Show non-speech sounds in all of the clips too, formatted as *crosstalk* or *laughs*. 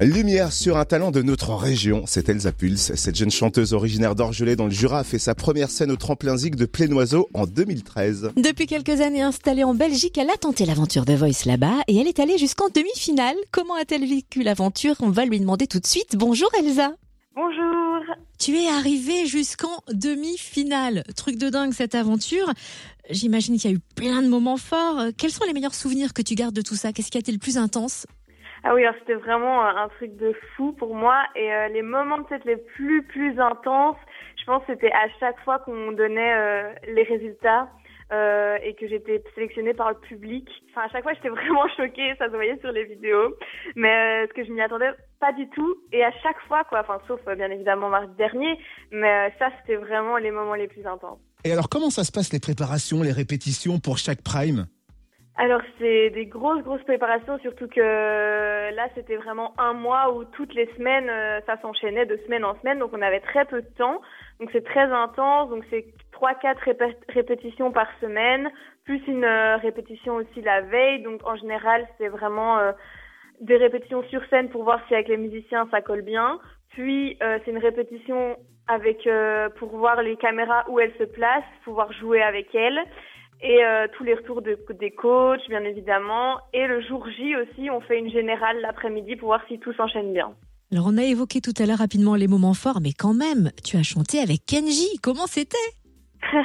Lumière sur un talent de notre région, c'est Elsa Pulse. Cette jeune chanteuse originaire d'Orgelais dans le Jura a fait sa première scène au tremplin zig de Plénoiseau en 2013. Depuis quelques années installée en Belgique, elle a tenté l'aventure de Voice là-bas et elle est allée jusqu'en demi-finale. Comment a-t-elle vécu l'aventure? On va lui demander tout de suite. Bonjour Elsa. Bonjour. Tu es arrivée jusqu'en demi-finale. Truc de dingue cette aventure. J'imagine qu'il y a eu plein de moments forts. Quels sont les meilleurs souvenirs que tu gardes de tout ça? Qu'est-ce qui a été le plus intense? Ah oui, c'était vraiment un truc de fou pour moi. Et euh, les moments peut-être les plus plus intenses, je pense c'était à chaque fois qu'on donnait euh, les résultats euh, et que j'étais sélectionnée par le public. Enfin, à chaque fois, j'étais *laughs* vraiment choquée, ça se voyait sur les vidéos. Mais ce que je m'y attendais pas du tout. Et à chaque fois, quoi, enfin, sauf bien évidemment mardi dernier, mais ça, c'était vraiment les moments les plus intenses. Et alors, comment ça se passe les préparations, les répétitions pour chaque prime? Alors c'est des grosses grosses préparations, surtout que là c'était vraiment un mois où toutes les semaines euh, ça s'enchaînait de semaine en semaine, donc on avait très peu de temps, donc c'est très intense, donc c'est trois quatre répétitions par semaine, plus une euh, répétition aussi la veille, donc en général c'est vraiment euh, des répétitions sur scène pour voir si avec les musiciens ça colle bien, puis c'est une répétition avec pour voir les caméras où elles se placent, pouvoir jouer avec elles et euh, tous les retours de, des coachs, bien évidemment. Et le jour J aussi, on fait une générale l'après-midi pour voir si tout s'enchaîne bien. Alors on a évoqué tout à l'heure rapidement les moments forts, mais quand même, tu as chanté avec Kenji. Comment c'était? *laughs*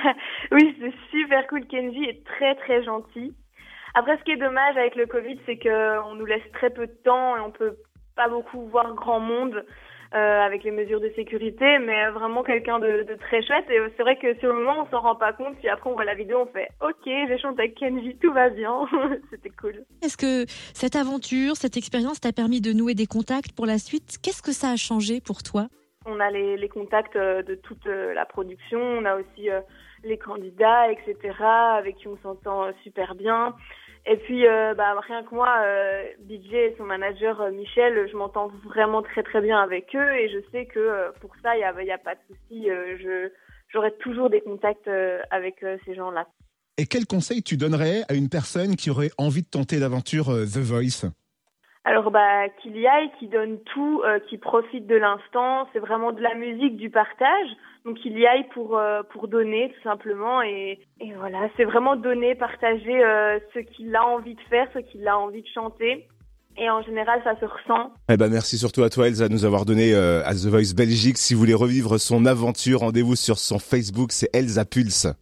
Oui, c'est super cool. Kenji est très très gentil. Après, ce qui est dommage avec le Covid, c'est qu'on nous laisse très peu de temps et on peut pas beaucoup voir grand monde. Euh, avec les mesures de sécurité, mais vraiment quelqu'un de, de, très chouette. Et c'est vrai que sur le moment, on s'en rend pas compte. Puis après, on voit la vidéo, on fait OK, j'ai chanté avec Kenji, tout va bien. *laughs* C'était cool. Est-ce que cette aventure, cette expérience t'a permis de nouer des contacts pour la suite? Qu'est-ce que ça a changé pour toi? On a les, contacts euh, de toute euh, la production. On a aussi les candidats, etc., avec qui on s'entend super bien. Et puis, euh, bah, rien que moi, euh, BJ et son manager euh, Michel, je m'entends vraiment très très bien avec eux et je sais que euh, pour ça, il n'y a pas de souci. je J'aurai toujours des contacts avec ces gens-là. Et quel conseil tu donnerais à une personne qui aurait envie de tenter l'aventure The Voice? Alors bah qu'il y aille, qu'il donne tout, euh, qu'il profite de l'instant. C'est vraiment de la musique, du partage. Donc qu'il y aille pour euh, pour donner tout simplement et, et voilà, c'est vraiment donner, partager euh, ce qu'il a envie de faire, ce qu'il a envie de chanter. Et en général, ça se ressent. Eh ben, merci surtout à toi, Elsa, de nous avoir donné à The Voice Belgique. Si vous voulez revivre son aventure, rendez-vous sur son Facebook, c'est Elsa Pulse.